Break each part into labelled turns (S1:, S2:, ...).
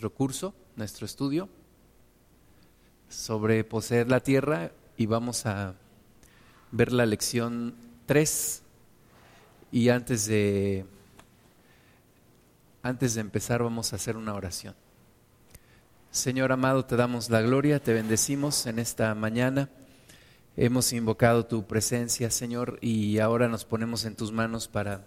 S1: nuestro curso, nuestro estudio sobre poseer la tierra y vamos a ver la lección 3 y antes de antes de empezar vamos a hacer una oración. Señor amado, te damos la gloria, te bendecimos en esta mañana. Hemos invocado tu presencia, Señor, y ahora nos ponemos en tus manos para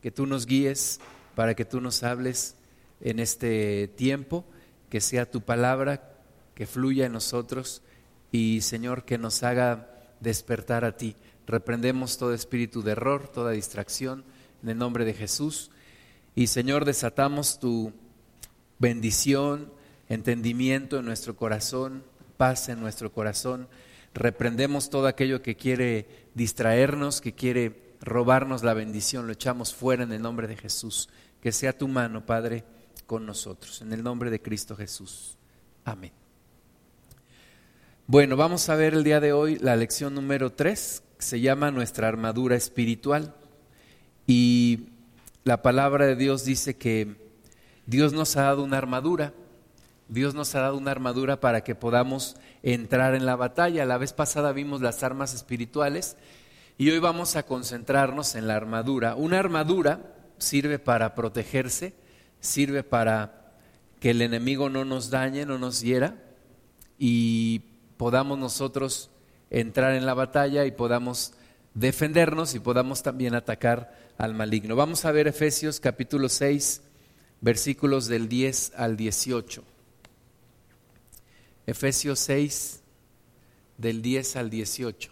S1: que tú nos guíes, para que tú nos hables en este tiempo, que sea tu palabra que fluya en nosotros y Señor que nos haga despertar a ti. Reprendemos todo espíritu de error, toda distracción en el nombre de Jesús. Y Señor, desatamos tu bendición, entendimiento en nuestro corazón, paz en nuestro corazón. Reprendemos todo aquello que quiere distraernos, que quiere robarnos la bendición, lo echamos fuera en el nombre de Jesús. Que sea tu mano, Padre, con nosotros. En el nombre de Cristo Jesús. Amén. Bueno, vamos a ver el día de hoy la lección número 3, que se llama Nuestra armadura espiritual. Y la palabra de Dios dice que Dios nos ha dado una armadura. Dios nos ha dado una armadura para que podamos entrar en la batalla. La vez pasada vimos las armas espirituales y hoy vamos a concentrarnos en la armadura. Una armadura sirve para protegerse, sirve para que el enemigo no nos dañe, no nos hiera y podamos nosotros entrar en la batalla y podamos defendernos y podamos también atacar al maligno. Vamos a ver Efesios capítulo 6, versículos del 10 al 18. Efesios 6, del 10 al 18.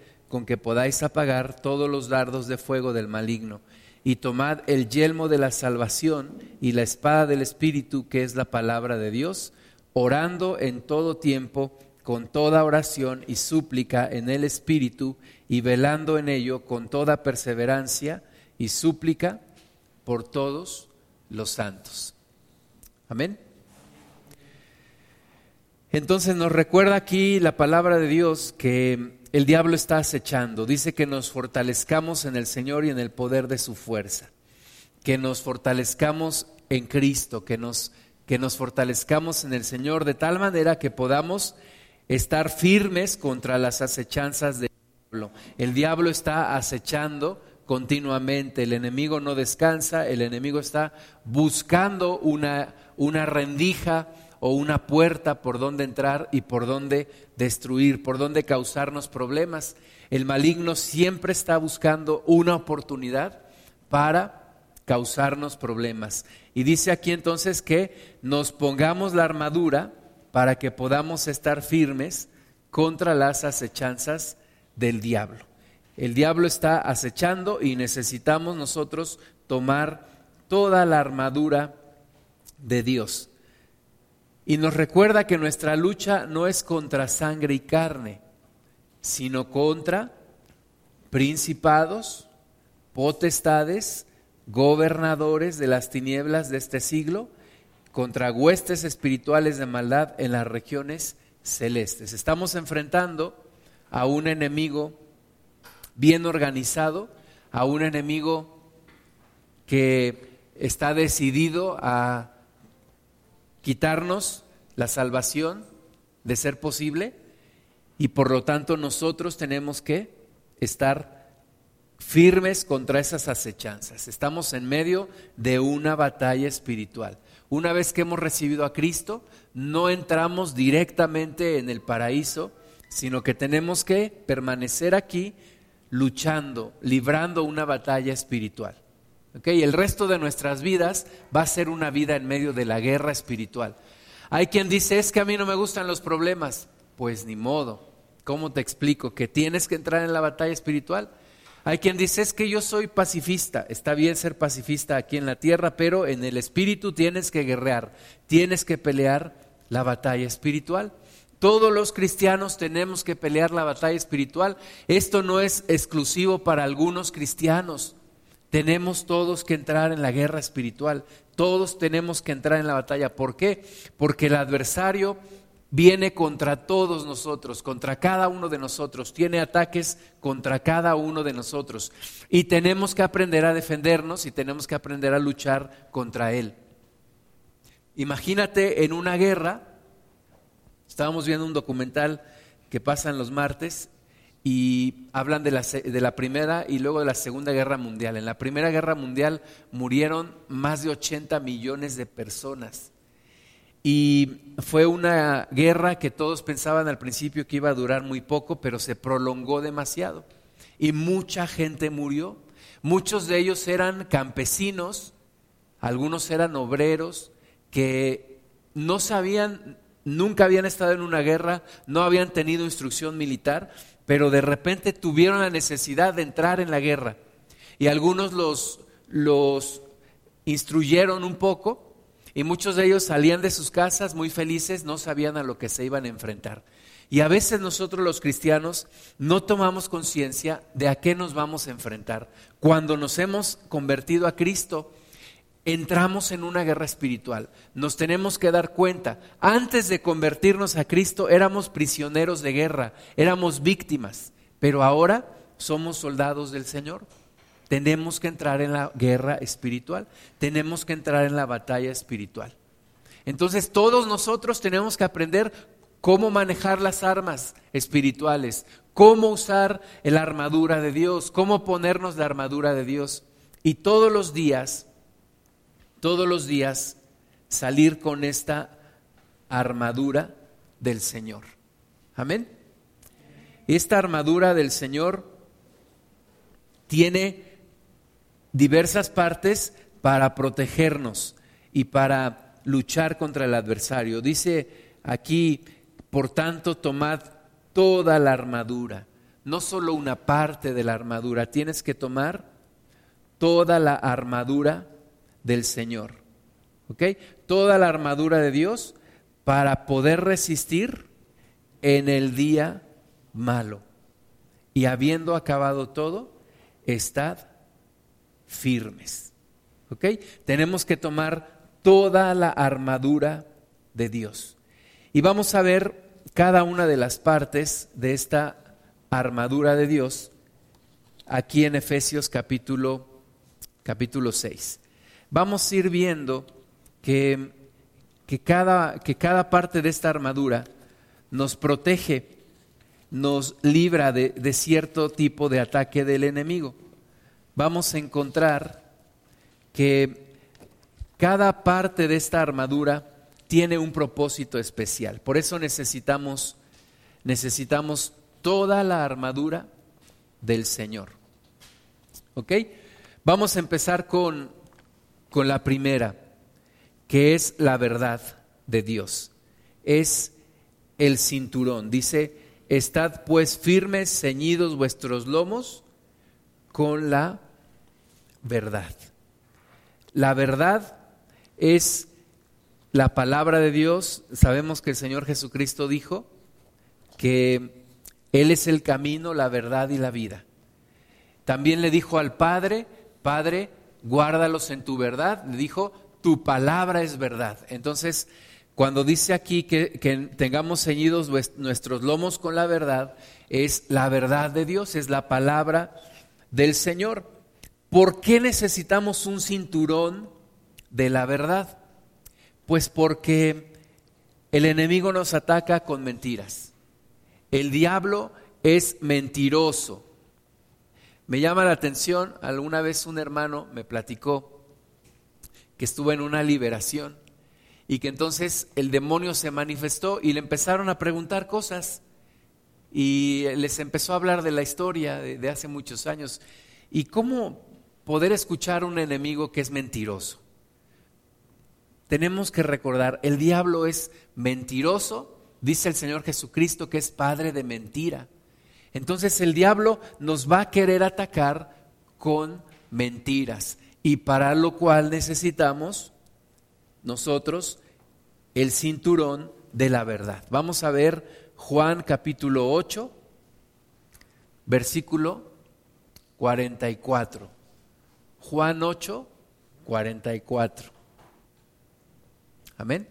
S1: con que podáis apagar todos los dardos de fuego del maligno y tomad el yelmo de la salvación y la espada del Espíritu, que es la palabra de Dios, orando en todo tiempo con toda oración y súplica en el Espíritu y velando en ello con toda perseverancia y súplica por todos los santos. Amén. Entonces nos recuerda aquí la palabra de Dios que el diablo está acechando. Dice que nos fortalezcamos en el Señor y en el poder de su fuerza. Que nos fortalezcamos en Cristo, que nos, que nos fortalezcamos en el Señor de tal manera que podamos estar firmes contra las acechanzas del diablo. El diablo está acechando continuamente, el enemigo no descansa, el enemigo está buscando una, una rendija o una puerta por donde entrar y por donde destruir, por donde causarnos problemas. El maligno siempre está buscando una oportunidad para causarnos problemas. Y dice aquí entonces que nos pongamos la armadura para que podamos estar firmes contra las acechanzas del diablo. El diablo está acechando y necesitamos nosotros tomar toda la armadura de Dios. Y nos recuerda que nuestra lucha no es contra sangre y carne, sino contra principados, potestades, gobernadores de las tinieblas de este siglo, contra huestes espirituales de maldad en las regiones celestes. Estamos enfrentando a un enemigo bien organizado, a un enemigo que está decidido a quitarnos la salvación de ser posible y por lo tanto nosotros tenemos que estar firmes contra esas acechanzas. Estamos en medio de una batalla espiritual. Una vez que hemos recibido a Cristo, no entramos directamente en el paraíso, sino que tenemos que permanecer aquí luchando, librando una batalla espiritual. ¿Okay? El resto de nuestras vidas va a ser una vida en medio de la guerra espiritual. Hay quien dice, es que a mí no me gustan los problemas. Pues ni modo. ¿Cómo te explico? Que tienes que entrar en la batalla espiritual. Hay quien dice, es que yo soy pacifista. Está bien ser pacifista aquí en la tierra, pero en el espíritu tienes que guerrear, tienes que pelear la batalla espiritual. Todos los cristianos tenemos que pelear la batalla espiritual. Esto no es exclusivo para algunos cristianos. Tenemos todos que entrar en la guerra espiritual. Todos tenemos que entrar en la batalla. ¿Por qué? Porque el adversario viene contra todos nosotros, contra cada uno de nosotros, tiene ataques contra cada uno de nosotros. Y tenemos que aprender a defendernos y tenemos que aprender a luchar contra él. Imagínate en una guerra, estábamos viendo un documental que pasa en los martes y hablan de la, de la, Primera y luego de la Segunda Guerra Mundial. En la Primera Guerra Mundial murieron más de 80 millones de personas. Y fue una guerra que todos pensaban al principio que iba a durar muy poco, pero se prolongó demasiado. Y mucha gente murió. Muchos de ellos eran campesinos, algunos eran obreros que no sabían, nunca habían estado en una guerra, no habían tenido instrucción militar, pero de repente tuvieron la necesidad de entrar en la guerra. Y algunos los, los instruyeron un poco y muchos de ellos salían de sus casas muy felices, no sabían a lo que se iban a enfrentar. Y a veces nosotros los cristianos no tomamos conciencia de a qué nos vamos a enfrentar. Cuando nos hemos convertido a Cristo, entramos en una guerra espiritual. Nos tenemos que dar cuenta. Antes de convertirnos a Cristo éramos prisioneros de guerra, éramos víctimas, pero ahora somos soldados del Señor. Tenemos que entrar en la guerra espiritual, tenemos que entrar en la batalla espiritual. Entonces todos nosotros tenemos que aprender cómo manejar las armas espirituales, cómo usar la armadura de Dios, cómo ponernos la armadura de Dios. Y todos los días, todos los días salir con esta armadura del Señor. Amén. Esta armadura del Señor tiene diversas partes para protegernos y para luchar contra el adversario. Dice aquí, por tanto, tomad toda la armadura, no solo una parte de la armadura, tienes que tomar toda la armadura del Señor. ¿Ok? Toda la armadura de Dios para poder resistir en el día malo. Y habiendo acabado todo, estad firmes. ¿Ok? Tenemos que tomar toda la armadura de Dios. Y vamos a ver cada una de las partes de esta armadura de Dios aquí en Efesios capítulo, capítulo 6. Vamos a ir viendo que, que, cada, que cada parte de esta armadura nos protege, nos libra de, de cierto tipo de ataque del enemigo vamos a encontrar que cada parte de esta armadura tiene un propósito especial. Por eso necesitamos necesitamos toda la armadura del Señor. ¿Ok? Vamos a empezar con, con la primera, que es la verdad de Dios. Es el cinturón. Dice, estad pues firmes, ceñidos vuestros lomos con la verdad. La verdad es la palabra de Dios. Sabemos que el Señor Jesucristo dijo que Él es el camino, la verdad y la vida. También le dijo al Padre, Padre, guárdalos en tu verdad. Le dijo, tu palabra es verdad. Entonces, cuando dice aquí que, que, tengamos ceñidos nuestros lomos con la verdad, es la verdad de Dios, es la palabra del Señor. ¿Por qué necesitamos un cinturón de la verdad? Pues porque el enemigo nos ataca con mentiras. El diablo es mentiroso. Me llama la atención, alguna vez un hermano me platicó que estuvo en una liberación y que entonces el demonio se manifestó y le empezaron a preguntar cosas y les empezó a hablar de la historia de, hace muchos años y cómo poder escuchar a un enemigo que es mentiroso. Tenemos que recordar, el diablo es mentiroso, dice el Señor Jesucristo que es padre de mentira. Entonces el diablo nos va a querer atacar con mentiras y para lo cual necesitamos nosotros el cinturón de la verdad. Vamos a ver Juan capítulo 8, versículo 44. Juan 8, 44. Amén.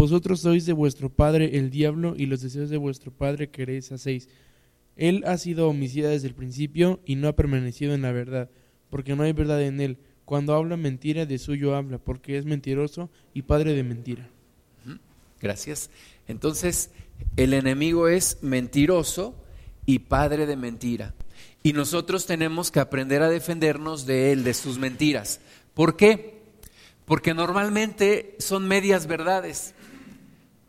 S2: Vosotros sois de vuestro padre el diablo y los deseos de vuestro padre queréis hacéis. Él ha sido homicida desde el principio y no ha permanecido en la verdad, porque no hay verdad en él. Cuando habla mentira, de suyo habla, porque es mentiroso y padre de mentira.
S1: Gracias. Entonces, el enemigo es mentiroso y padre de mentira. Y nosotros tenemos que aprender a defendernos de él, de sus mentiras. ¿Por qué? Porque normalmente son medias verdades.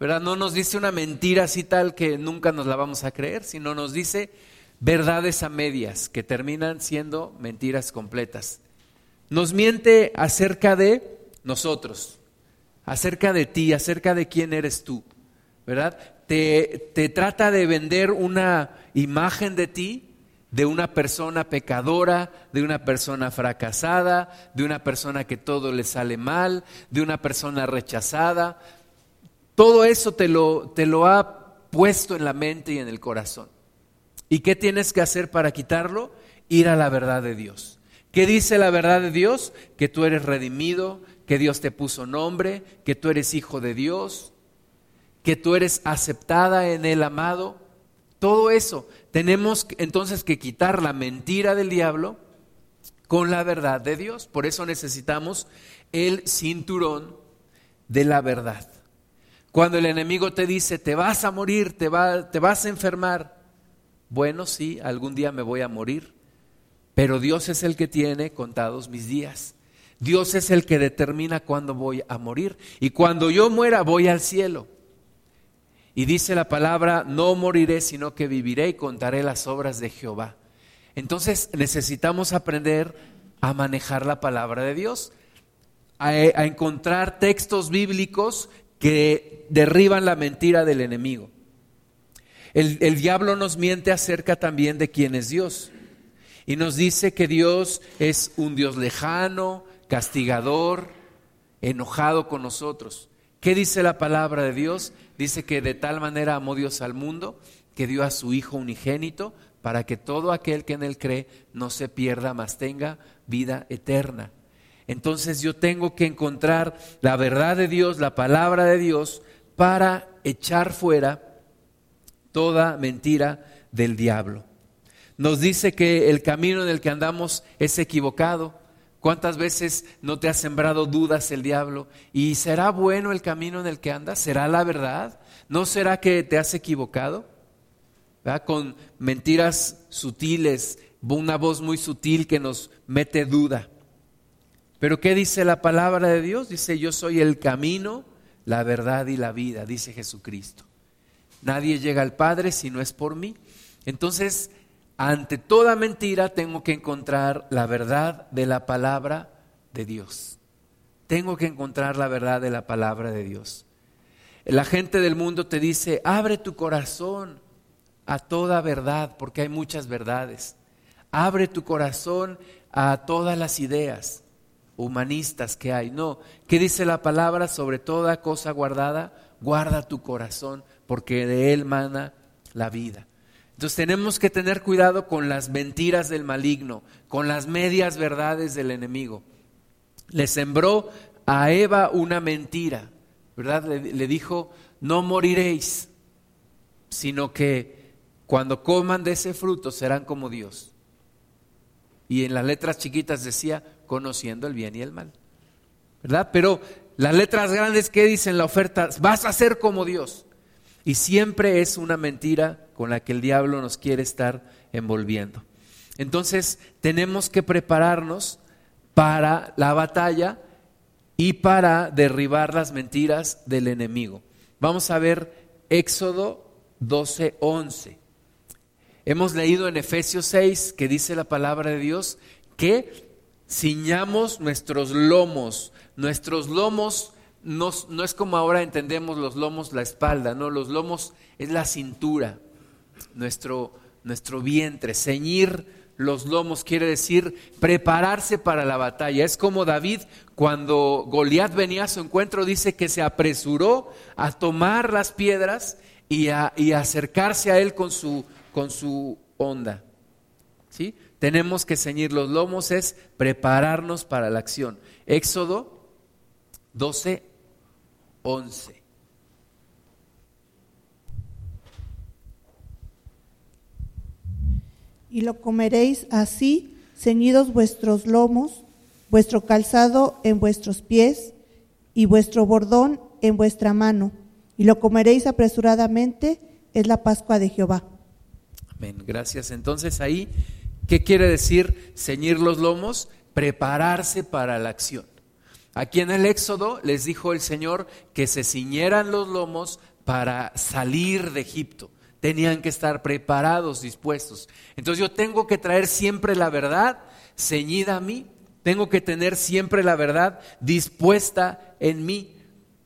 S1: No nos dice una mentira así tal que nunca nos la vamos a creer, sino nos dice verdades a medias que terminan siendo mentiras completas. Nos miente acerca de nosotros, acerca de ti, acerca de quién eres tú, ¿verdad? Te, te trata de vender una imagen de ti, de una persona pecadora, de una persona fracasada, de una persona que todo le sale mal, de una persona rechazada, todo eso te lo, te lo ha puesto en la mente y en el corazón. ¿Y qué tienes que hacer para quitarlo? Ir a la verdad de Dios. ¿Qué dice la verdad de Dios? Que tú eres redimido, que Dios te puso nombre, que tú eres hijo de Dios, que tú eres aceptada en el amado. Todo eso. Tenemos entonces que quitar la mentira del diablo con la verdad de Dios. Por eso necesitamos el cinturón de la verdad. Cuando el enemigo te dice, te vas a morir, te, te vas a enfermar, bueno, sí, algún día me voy a morir, pero Dios es el que tiene contados mis días. Dios es el que determina cuándo voy a morir. Y cuando yo muera, voy al cielo. Y dice la palabra, no moriré, sino que viviré y contaré las obras de Jehová. Entonces necesitamos aprender a manejar la palabra de Dios, a, a encontrar textos bíblicos que derriban la mentira del enemigo. El, el, diablo nos miente acerca también de quién es Dios. Y nos dice que Dios es un Dios lejano, castigador, enojado con nosotros. ¿Qué dice la palabra de Dios? Dice que de tal manera amó Dios al mundo que dio a su Hijo unigénito para que todo aquel que en él cree no se pierda, mas tenga vida eterna. Entonces yo tengo que encontrar la verdad de Dios, la palabra de Dios, para echar fuera toda mentira del diablo. Nos dice que el camino en el que andamos es equivocado. ¿Cuántas veces no te ha sembrado dudas el diablo? ¿Y será bueno el camino en el que andas? ¿Será la verdad? ¿No será que te has equivocado? Con mentiras sutiles, una voz muy sutil que nos mete duda. Pero ¿qué dice la palabra de Dios? Dice, yo soy el camino, la verdad y la vida, dice Jesucristo. Nadie llega al Padre si no es por mí. Entonces, ante toda mentira tengo que encontrar la verdad de la palabra de Dios. Tengo que encontrar la verdad de la palabra de Dios. La gente del mundo te dice, abre tu corazón a toda verdad, porque hay muchas verdades. Abre tu corazón a todas las ideas humanistas que hay. No, ¿qué dice la palabra sobre toda cosa guardada? Guarda tu corazón, porque de él mana la vida. Entonces tenemos que tener cuidado con las mentiras del maligno, con las medias verdades del enemigo. Le sembró a Eva una mentira, ¿verdad? Le, dijo, no moriréis, sino que cuando coman de ese fruto serán como Dios. Y en las letras chiquitas decía, conociendo el bien y el mal. ¿Verdad? Pero las letras grandes que dicen la oferta, vas a ser como Dios. Y siempre es una mentira con la que el diablo nos quiere estar envolviendo. Entonces tenemos que prepararnos para la batalla y para derribar las mentiras del enemigo. Vamos a ver Éxodo 12, 11. Hemos leído en Efesios 6 que dice la palabra de Dios que ciñamos nuestros lomos. Nuestros lomos no, no, es como ahora entendemos los lomos, la espalda, no, los lomos es la cintura, nuestro, nuestro vientre, ceñir los lomos quiere decir prepararse para la batalla. Es como David cuando Goliat venía a su encuentro, dice que se apresuró a tomar las piedras y a, acercarse a él con su, con su onda. ¿Sí? Tenemos que ceñir los lomos, es prepararnos para la acción. Éxodo 12, 11.
S3: y lo comeréis así, ceñidos vuestros lomos, vuestro calzado en vuestros pies y vuestro bordón en vuestra mano, y lo comeréis apresuradamente, es la Pascua de Jehová.
S1: Amén, gracias. Entonces ahí, ¿qué quiere decir ceñir los lomos? Prepararse para la acción. Aquí en el Éxodo les dijo el Señor que se ciñeran los lomos para salir de Egipto tenían que estar preparados, dispuestos. Entonces yo tengo que traer siempre la verdad ceñida a mí, tengo que tener siempre la verdad dispuesta en mí,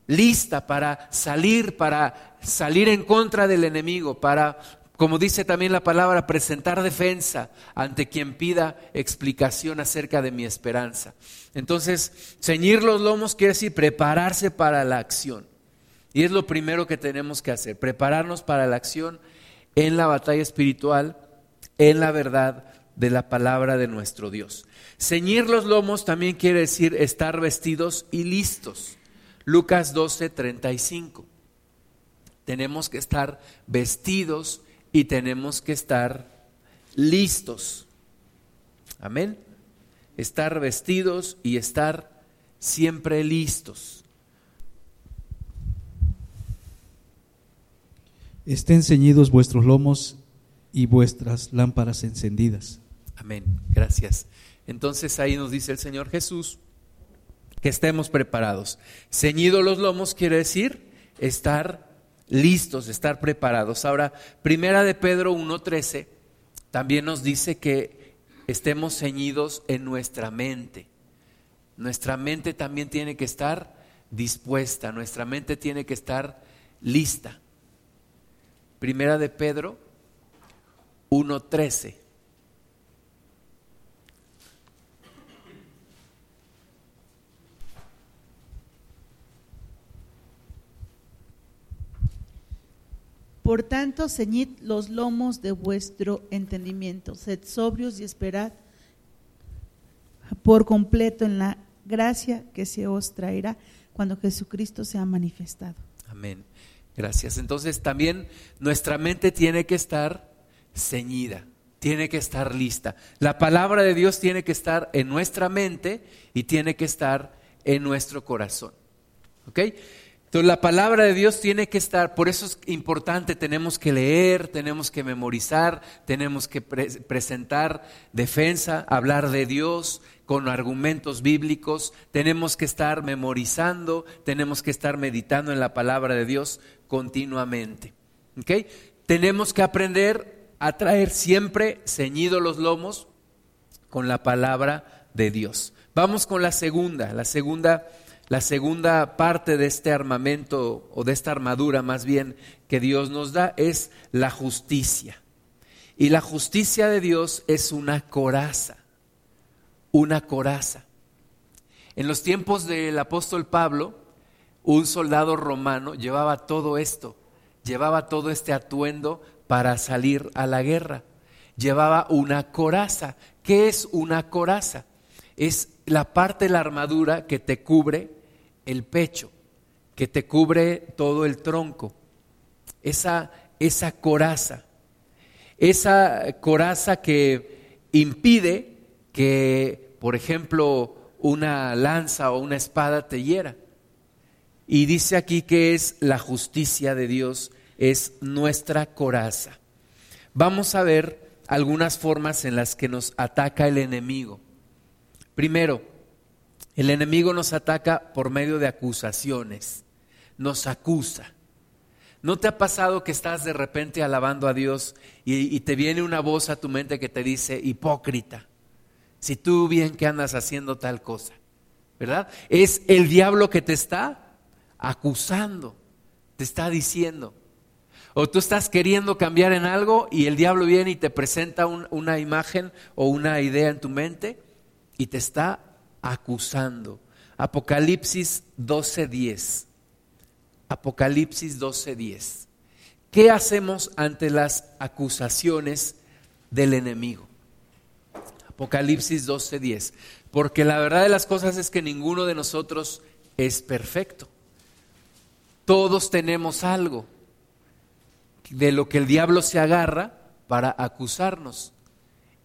S1: lista para salir, para salir en contra del enemigo, para, como dice también la palabra, presentar defensa ante quien pida explicación acerca de mi esperanza. Entonces, ceñir los lomos quiere decir prepararse para la acción. Y es lo primero que tenemos que hacer, prepararnos para la acción en la batalla espiritual, en la verdad de la palabra de nuestro Dios. Ceñir los lomos también quiere decir estar vestidos y listos. Lucas 12, 35. Tenemos que estar vestidos y tenemos que estar listos. Amén. Estar vestidos y estar siempre listos.
S4: estén ceñidos vuestros lomos y vuestras lámparas encendidas.
S1: Amén, gracias. Entonces ahí nos dice el Señor Jesús que estemos preparados. Ceñidos los lomos quiere decir estar listos, estar preparados. Ahora, primera de Pedro 1.13 también nos dice que estemos ceñidos en nuestra mente. Nuestra mente también tiene que estar dispuesta, nuestra mente tiene que estar lista. Primera de Pedro 1.13.
S5: Por tanto, ceñid los lomos de vuestro entendimiento, sed sobrios y esperad por completo en la gracia que se os traerá cuando Jesucristo sea manifestado.
S1: Amén. Gracias. Entonces también nuestra mente tiene que estar ceñida, tiene que estar lista. La palabra de Dios tiene que estar en nuestra mente y tiene que estar en nuestro corazón. ¿Ok? Entonces la palabra de Dios tiene que estar, por eso es importante, tenemos que leer, tenemos que memorizar, tenemos que presentar defensa, hablar de Dios, con argumentos bíblicos, tenemos que estar memorizando, tenemos que estar meditando en la palabra de Dios continuamente. Tenemos que aprender a traer siempre ceñidos los lomos con la palabra de Dios. Vamos con la segunda, la segunda, la segunda parte de este armamento o de esta armadura más bien que Dios nos da es la justicia. Y la justicia de Dios es una coraza una coraza. En los tiempos del apóstol Pablo, un soldado romano llevaba todo esto, llevaba todo este atuendo para salir a la guerra. Llevaba una coraza. ¿Qué es una coraza? Es la parte de la armadura que te cubre el pecho, que te cubre todo el tronco. Esa, esa coraza. Esa coraza que impide que, por ejemplo, una lanza o una espada te hiera. Y dice aquí que es la justicia de Dios, es nuestra coraza. Vamos a ver algunas formas en las que nos ataca el enemigo. Primero, el enemigo nos ataca por medio de acusaciones, nos acusa. ¿No te ha pasado que estás de repente alabando a Dios y, te viene una voz a tu mente que te dice, hipócrita, si tú bien que andas haciendo tal cosa? ¿Verdad? Es el diablo que te está acusando, te está diciendo. O tú estás queriendo cambiar en algo y el diablo viene y te presenta un, una imagen o una idea en tu mente y te está acusando. Apocalipsis 12:10. Apocalipsis 12:10. ¿Qué hacemos ante las acusaciones del enemigo? Apocalipsis 12:10. Porque la verdad de las cosas es que ninguno de nosotros es perfecto. Todos tenemos algo de lo que el diablo se agarra para acusarnos.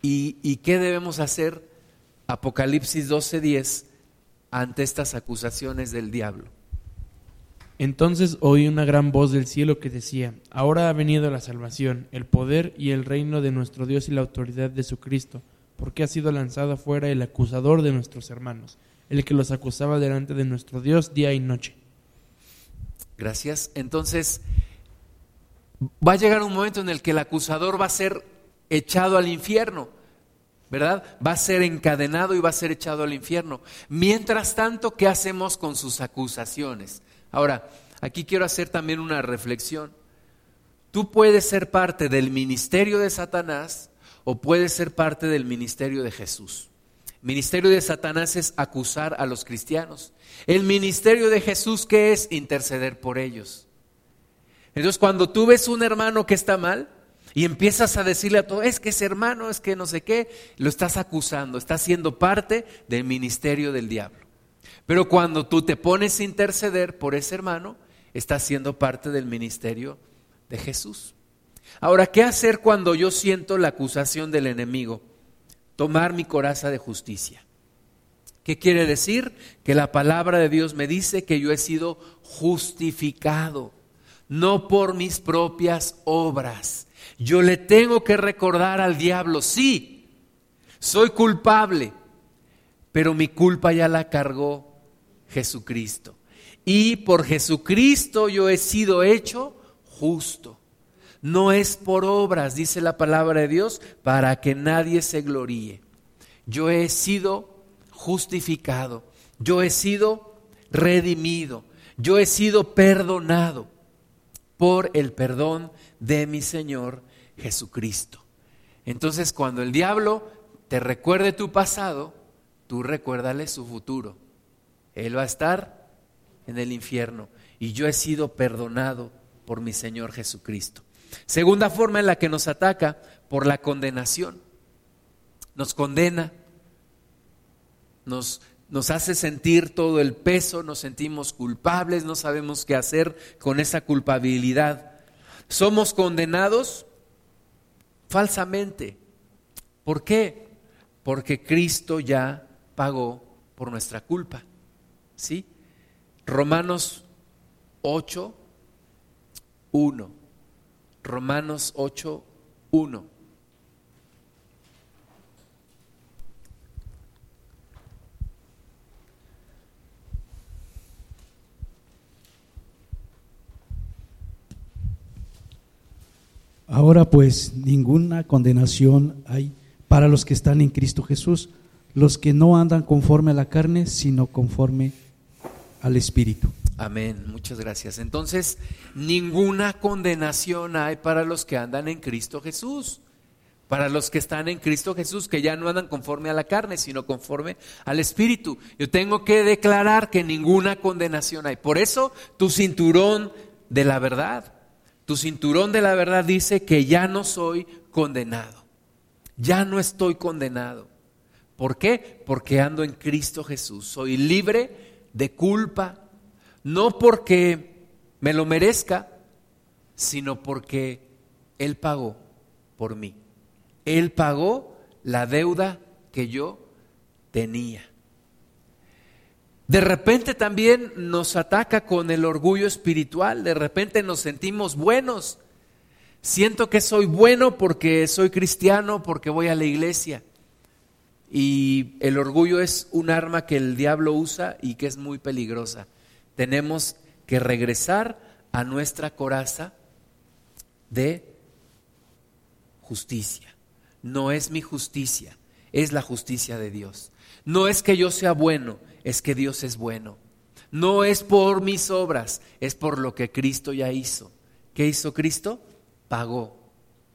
S1: ¿Y, y qué debemos hacer? Apocalipsis 12:10 ante estas acusaciones del diablo.
S2: Entonces oí una gran voz del cielo que decía, ahora ha venido la salvación, el poder y el reino de nuestro Dios y la autoridad de su Cristo, porque ha sido lanzado afuera el acusador de nuestros hermanos, el que los acusaba delante de nuestro Dios día y noche.
S1: Gracias. Entonces, va a llegar un momento en el que el acusador va a ser echado al infierno, ¿verdad? Va a ser encadenado y va a ser echado al infierno. Mientras tanto, ¿qué hacemos con sus acusaciones? Ahora, aquí quiero hacer también una reflexión. Tú puedes ser parte del ministerio de Satanás o puedes ser parte del ministerio de Jesús. Ministerio de Satanás es acusar a los cristianos. El ministerio de Jesús, ¿qué es? Interceder por ellos. Entonces, cuando tú ves un hermano que está mal y empiezas a decirle a todo, es que ese hermano, es que no sé qué, lo estás acusando, estás siendo parte del ministerio del diablo. Pero cuando tú te pones a interceder por ese hermano, estás siendo parte del ministerio de Jesús. Ahora, ¿qué hacer cuando yo siento la acusación del enemigo? Tomar mi coraza de justicia. ¿Qué quiere decir? Que la palabra de Dios me dice que yo he sido justificado, no por mis propias obras. Yo le tengo que recordar al diablo, sí, soy culpable, pero mi culpa ya la cargó Jesucristo. Y por Jesucristo yo he sido hecho justo. No es por obras, dice la palabra de Dios, para que nadie se gloríe. Yo he sido justificado, yo he sido redimido, yo he sido perdonado por el perdón de mi Señor Jesucristo. Entonces cuando el diablo te recuerde tu pasado, tú recuérdale su futuro. Él va a estar en el infierno y yo he sido perdonado por mi Señor Jesucristo. Segunda forma en la que nos ataca, por la condenación. Nos condena, nos, nos hace sentir todo el peso, nos sentimos culpables, no sabemos qué hacer con esa culpabilidad. Somos condenados falsamente. ¿Por qué? Porque Cristo ya pagó por nuestra culpa. ¿Sí? Romanos 8, 1. Romanos 8, 1.
S4: Ahora pues ninguna condenación hay para los que están en Cristo Jesús, los que no andan conforme a la carne, sino conforme al Espíritu.
S1: Amén, muchas gracias. Entonces, ninguna condenación hay para los que andan en Cristo Jesús, para los que están en Cristo Jesús, que ya no andan conforme a la carne, sino conforme al Espíritu. Yo tengo que declarar que ninguna condenación hay. Por eso, tu cinturón de la verdad Tu cinturón de la verdad dice que ya no soy condenado. Ya no estoy condenado. ¿Por qué? Porque ando en Cristo Jesús. Soy libre de culpa, no porque me lo merezca, sino porque Él pagó por mí. Él pagó la deuda que yo tenía. De repente también nos ataca con el orgullo espiritual, de repente nos sentimos buenos. Siento que soy bueno porque soy cristiano, porque voy a la iglesia. Y el orgullo es un arma que el diablo usa y que es muy peligrosa. Tenemos que regresar a nuestra coraza de justicia. No es mi justicia, es la justicia de Dios. No es que yo sea bueno, es que Dios es bueno. No es por mis obras, es por lo que Cristo ya hizo. ¿Qué hizo Cristo? Pagó.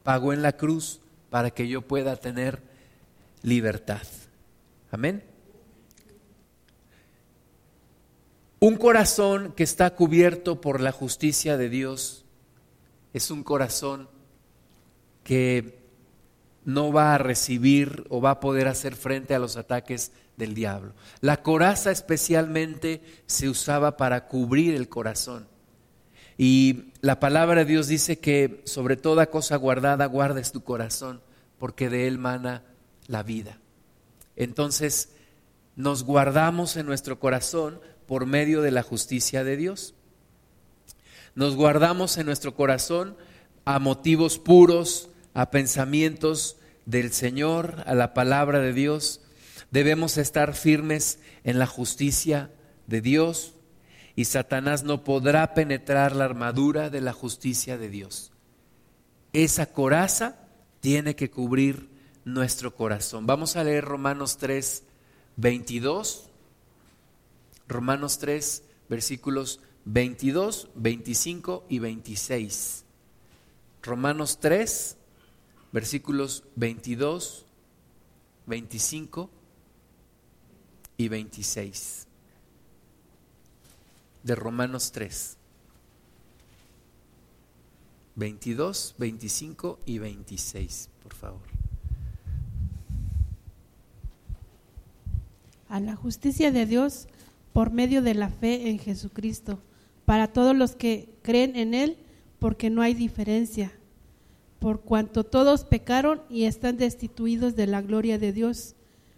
S1: Pagó en la cruz para que yo pueda tener libertad. Amén. Un corazón que está cubierto por la justicia de Dios es un corazón que no va a recibir o va a poder hacer frente a los ataques del diablo. La coraza especialmente se usaba para cubrir el corazón. Y la palabra de Dios dice que sobre toda cosa guardada guardes tu corazón, porque de él mana la vida. Entonces, nos guardamos en nuestro corazón por medio de la justicia de Dios. Nos guardamos en nuestro corazón a motivos puros, a pensamientos del Señor, a la palabra de Dios. Debemos estar firmes en la justicia de Dios y Satanás no podrá penetrar la armadura de la justicia de Dios. Esa coraza tiene que cubrir nuestro corazón. Vamos a leer Romanos 3, 22. Romanos 3, versículos 22, 25 y 26. Romanos 3, versículos 22, 25 y 26 de Romanos 3. 22, 25 y 26, por favor.
S6: A la justicia de Dios por medio de la fe en Jesucristo, para todos los que creen en Él, porque no hay diferencia por cuanto todos pecaron y están destituidos de la gloria de Dios,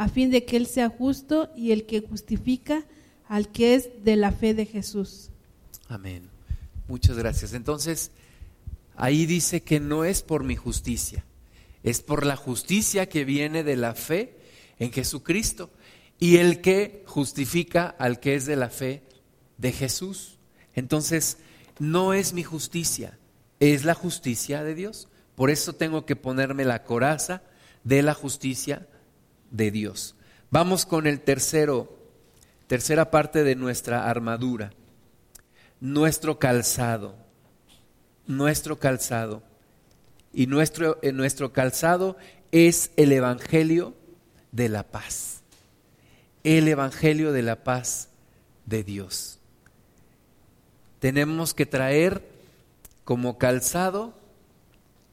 S6: a fin de que Él sea justo y el que justifica al que es de la fe de Jesús.
S1: Amén. Muchas gracias. Entonces, ahí dice que no es por mi justicia, es por la justicia que viene de la fe en Jesucristo y el que justifica al que es de la fe de Jesús. Entonces, no es mi justicia, es la justicia de Dios. Por eso tengo que ponerme la coraza de la justicia de Dios. Vamos con el tercero, tercera parte de nuestra armadura. Nuestro calzado. Nuestro calzado. Y nuestro, eh, nuestro calzado es el Evangelio de la paz. El Evangelio de la paz de Dios. Tenemos que traer como calzado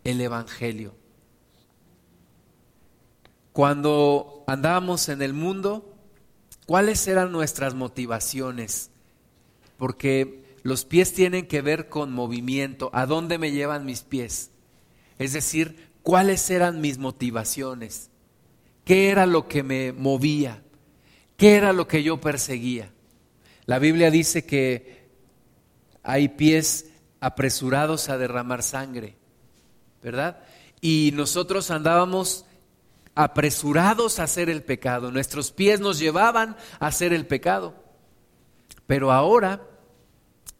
S1: el Evangelio. Cuando andábamos en el mundo, ¿cuáles eran nuestras motivaciones? Porque los pies tienen que ver con movimiento, ¿a dónde me llevan mis pies? Es decir, ¿cuáles eran mis motivaciones? ¿Qué era lo que me movía? ¿Qué era lo que yo perseguía? La Biblia dice que hay pies apresurados a derramar sangre. ¿verdad? Y nosotros andábamos apresurados a hacer el pecado, nuestros pies nos llevaban a hacer el pecado. Pero ahora,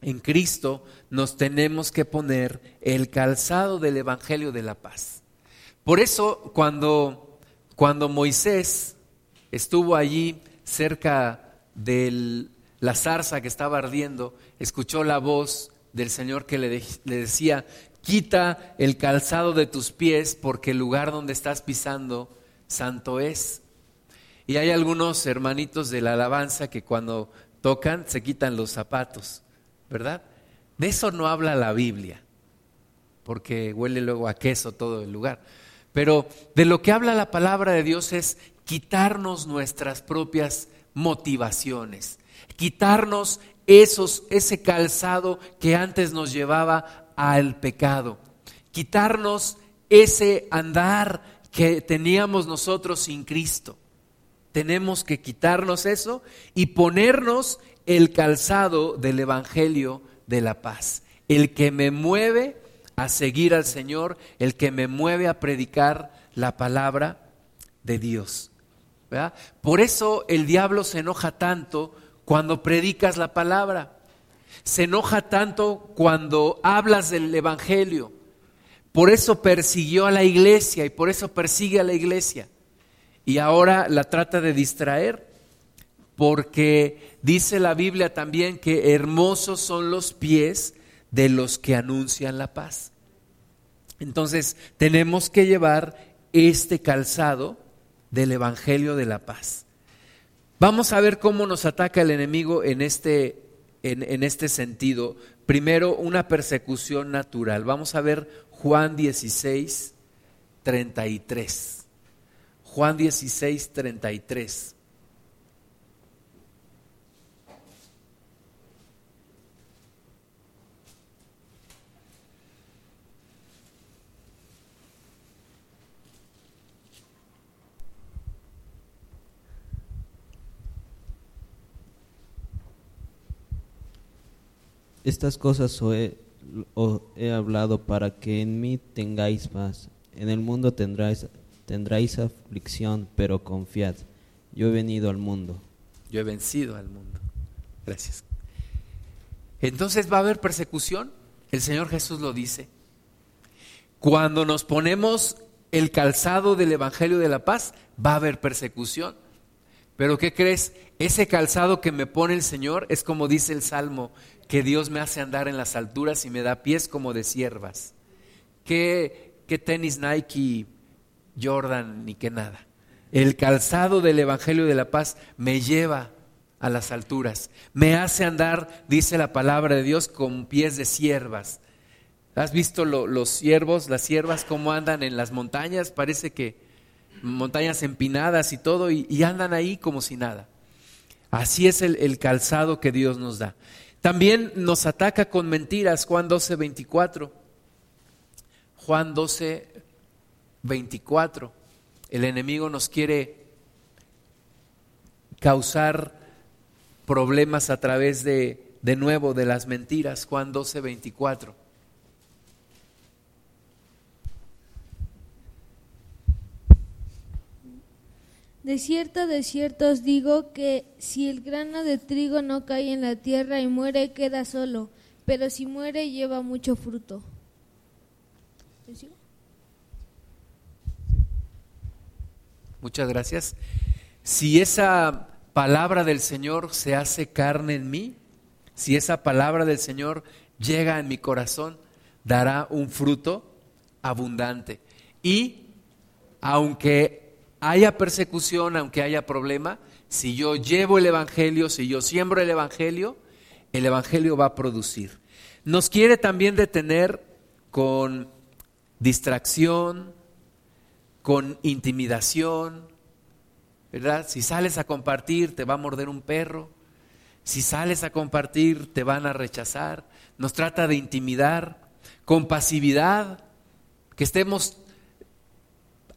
S1: en Cristo, nos tenemos que poner el calzado del Evangelio de la paz. Por eso cuando, cuando Moisés estuvo allí cerca de la zarza que estaba ardiendo, escuchó la voz del Señor que le, le decía, quita el calzado de tus pies porque el lugar donde estás pisando santo es. Y hay algunos hermanitos de la alabanza que cuando tocan se quitan los zapatos, ¿verdad? De eso no habla la Biblia, porque huele luego a queso todo el lugar. Pero de lo que habla la palabra de Dios es quitarnos nuestras propias motivaciones, quitarnos esos, ese calzado que antes nos llevaba al pecado, quitarnos ese andar que teníamos nosotros sin Cristo. Tenemos que quitarnos eso y ponernos el calzado del Evangelio de la paz, el que me mueve a seguir al Señor, el que me mueve a predicar la palabra de Dios. Por eso el diablo se enoja tanto cuando predicas la palabra, se enoja tanto cuando hablas del Evangelio. Por eso persiguió a la iglesia y por eso persigue a la iglesia. Y ahora la trata de distraer porque dice la Biblia también que hermosos son los pies de los que anuncian la paz. Entonces tenemos que llevar este calzado del Evangelio de la paz. Vamos a ver cómo nos ataca el enemigo en este, en, este sentido. Primero, una persecución natural. Vamos a ver Juan 16, 33. Juan 16, 33.
S7: Estas cosas os he, hablado para que en mí tengáis paz. En el mundo tendráis, tendráis aflicción, pero confiad. Yo he venido al mundo.
S1: Yo he vencido al mundo. Gracias. Entonces va a haber persecución. El Señor Jesús lo dice. Cuando nos ponemos el calzado del Evangelio de la Paz, va a haber persecución. Pero ¿qué crees? Ese calzado que me pone el Señor es como dice el Salmo, que Dios me hace andar en las alturas y me da pies como de siervas. ¿Qué, qué tenis Nike, Jordan, ni qué nada? El calzado del Evangelio de la Paz me lleva a las alturas, me hace andar, dice la palabra de Dios, con pies de siervas. ¿Has visto los siervos, las siervas, cómo andan en las montañas? Parece que montañas empinadas y todo, y, andan ahí como si nada. Así es el calzado que Dios nos da. También nos ataca con mentiras, Juan 12, 24. Juan 12, 24. El enemigo nos quiere causar problemas a través de, de nuevo, de las mentiras. Juan 12, 24.
S8: De cierto, de cierto os digo que si el grano de trigo no cae en la tierra y muere, queda solo, pero si muere, lleva mucho fruto.
S1: Muchas gracias. Si esa palabra del Señor se hace carne en mí, si esa palabra del Señor llega en mi corazón, dará un fruto abundante. Y aunque haya persecución, aunque haya problema, si yo llevo el Evangelio, si yo siembro el Evangelio, el Evangelio va a producir. Nos quiere también detener con distracción, con intimidación, ¿verdad? Si sales a compartir, te va a morder un perro. Si sales a compartir, te van a rechazar. Nos trata de intimidar, con pasividad, que estemos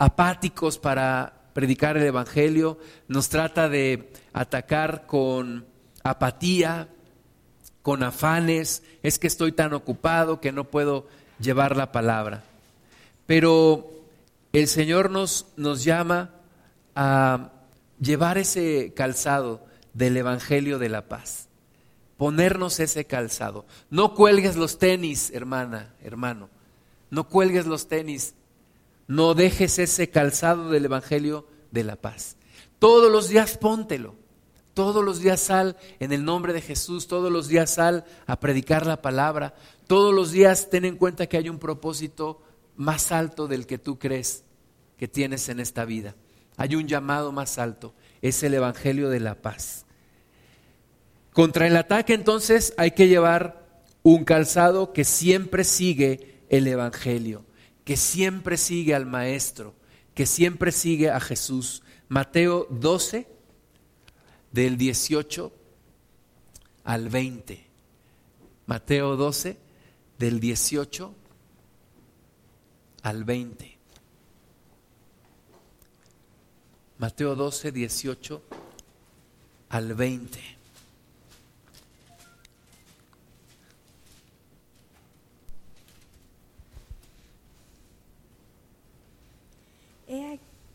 S1: apáticos para predicar el Evangelio, nos trata de atacar con apatía, con afanes, es que estoy tan ocupado que no puedo llevar la palabra. Pero el Señor nos, nos llama a llevar ese calzado del Evangelio de la paz, ponernos ese calzado. No cuelgues los tenis, hermana, hermano, no cuelgues los tenis no dejes ese calzado del Evangelio de la paz. Todos los días póntelo. Todos los días sal en el nombre de Jesús, todos los días sal a predicar la palabra, todos los días ten en cuenta que hay un propósito más alto del que tú crees que tienes en esta vida. Hay un llamado más alto, es el Evangelio de la paz. Contra el ataque entonces hay que llevar un calzado que siempre sigue el Evangelio, que siempre sigue al Maestro, que siempre sigue a Jesús. Mateo 12, del 18 al 20. Mateo 12, del 18 al 20. Mateo 12, 18 al 20.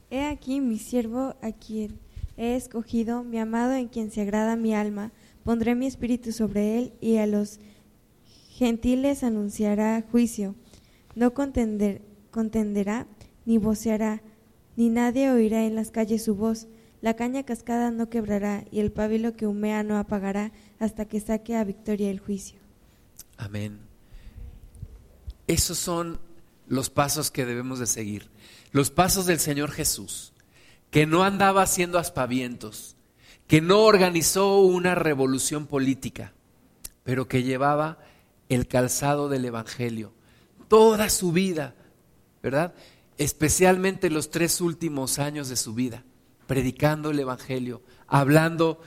S9: He aquí mi siervo a quien he escogido, mi amado en quien se agrada mi alma. Pondré mi espíritu sobre él y a los gentiles anunciará juicio. No contender, contenderá ni voceará, ni nadie oirá en las calles su voz. La caña cascada no quebrará y el pábilo que humea no apagará hasta que saque a victoria el juicio.
S1: Amén. Esos son los pasos que debemos de seguir. Los pasos del Señor Jesús, que no andaba haciendo aspavientos, que no organizó una revolución política, pero que llevaba el calzado del Evangelio toda su vida, ¿verdad? Especialmente los tres últimos años de su vida, predicando el Evangelio, hablando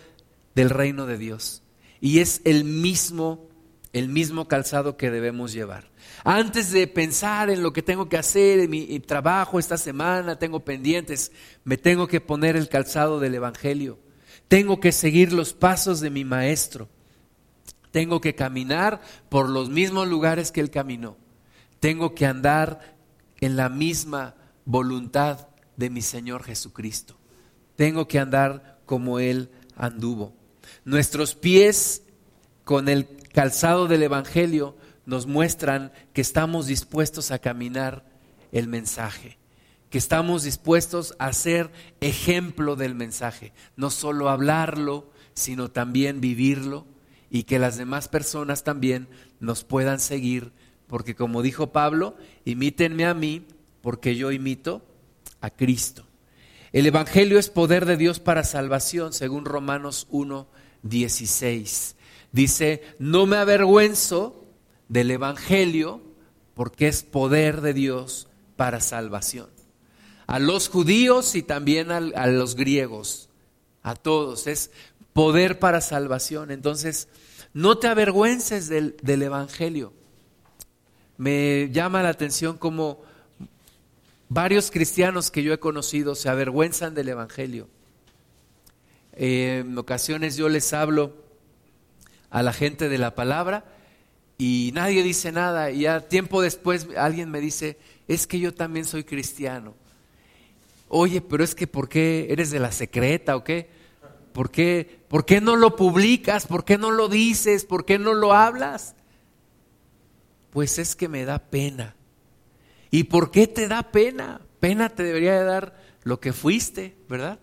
S1: del reino de Dios. Y es el mismo, el mismo calzado que debemos llevar. Antes de pensar en lo que tengo que hacer, en mi trabajo esta semana, tengo pendientes, me tengo que poner el calzado del Evangelio. Tengo que seguir los pasos de mi maestro. Tengo que caminar por los mismos lugares que él caminó. Tengo que andar en la misma voluntad de mi Señor Jesucristo. Tengo que andar como Él anduvo. Nuestros pies con el calzado del Evangelio nos muestran que estamos dispuestos a caminar el mensaje, que estamos dispuestos a ser ejemplo del mensaje, no solo hablarlo, sino también vivirlo y que las demás personas también nos puedan seguir porque como dijo Pablo, imítenme a mí, porque yo imito a Cristo. El Evangelio es poder de Dios para salvación, según Romanos 1, 16. Dice, no me avergüenzo del Evangelio, porque es poder de Dios para salvación. A los judíos y también a, los griegos, a todos, es poder para salvación. Entonces, no te avergüences del, del Evangelio me llama la atención como varios cristianos que yo he conocido se avergüenzan del Evangelio. Eh, en ocasiones yo les hablo a la gente de la palabra y nadie dice nada y ya tiempo después alguien me dice, es que yo también soy cristiano. Oye, pero es que ¿por qué eres de la secreta o qué? ¿Por qué, ¿Por qué no lo publicas? ¿Por qué no lo dices? ¿Por qué no lo hablas? Pues es que me da pena. ¿Y por qué te da pena? Pena te debería de dar lo que fuiste, ¿verdad?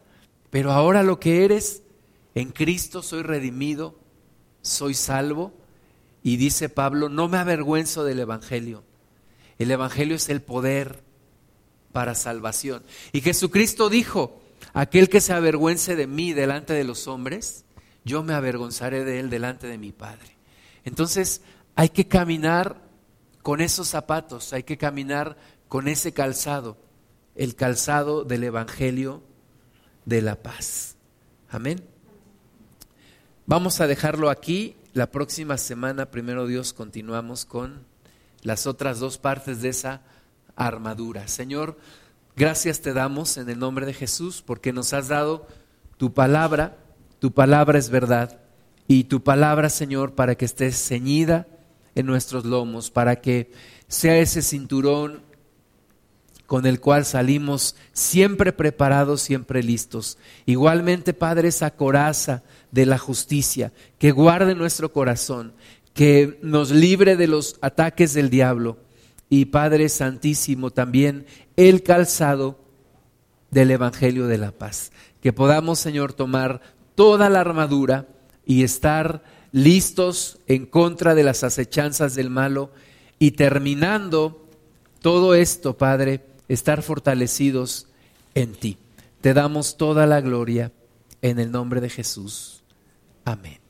S1: Pero ahora lo que eres, en Cristo soy redimido, soy salvo. Y dice Pablo, no me avergüenzo del Evangelio. El Evangelio es el poder para salvación. Y Jesucristo dijo, aquel que se avergüence de mí delante de los hombres, yo me avergonzaré de él delante de mi Padre. Entonces hay que caminar con esos zapatos, hay que caminar con ese calzado, el calzado del Evangelio de la paz. Amén. Vamos a dejarlo aquí. La próxima semana, primero Dios, continuamos con las otras dos partes de esa armadura. Señor, gracias te damos en el nombre de Jesús porque nos has dado tu palabra, tu palabra es verdad y tu palabra, Señor, para que estés ceñida en nuestros lomos, para que sea ese cinturón con el cual salimos siempre preparados, siempre listos. Igualmente, Padre, esa coraza de la justicia que guarde nuestro corazón, que nos libre de los ataques del diablo y Padre Santísimo también el calzado del Evangelio de la Paz. Que podamos, Señor, tomar toda la armadura y estar listos en contra de las acechanzas del malo y terminando todo esto, Padre, estar fortalecidos en ti. Te damos toda la gloria en el nombre de Jesús. Amén.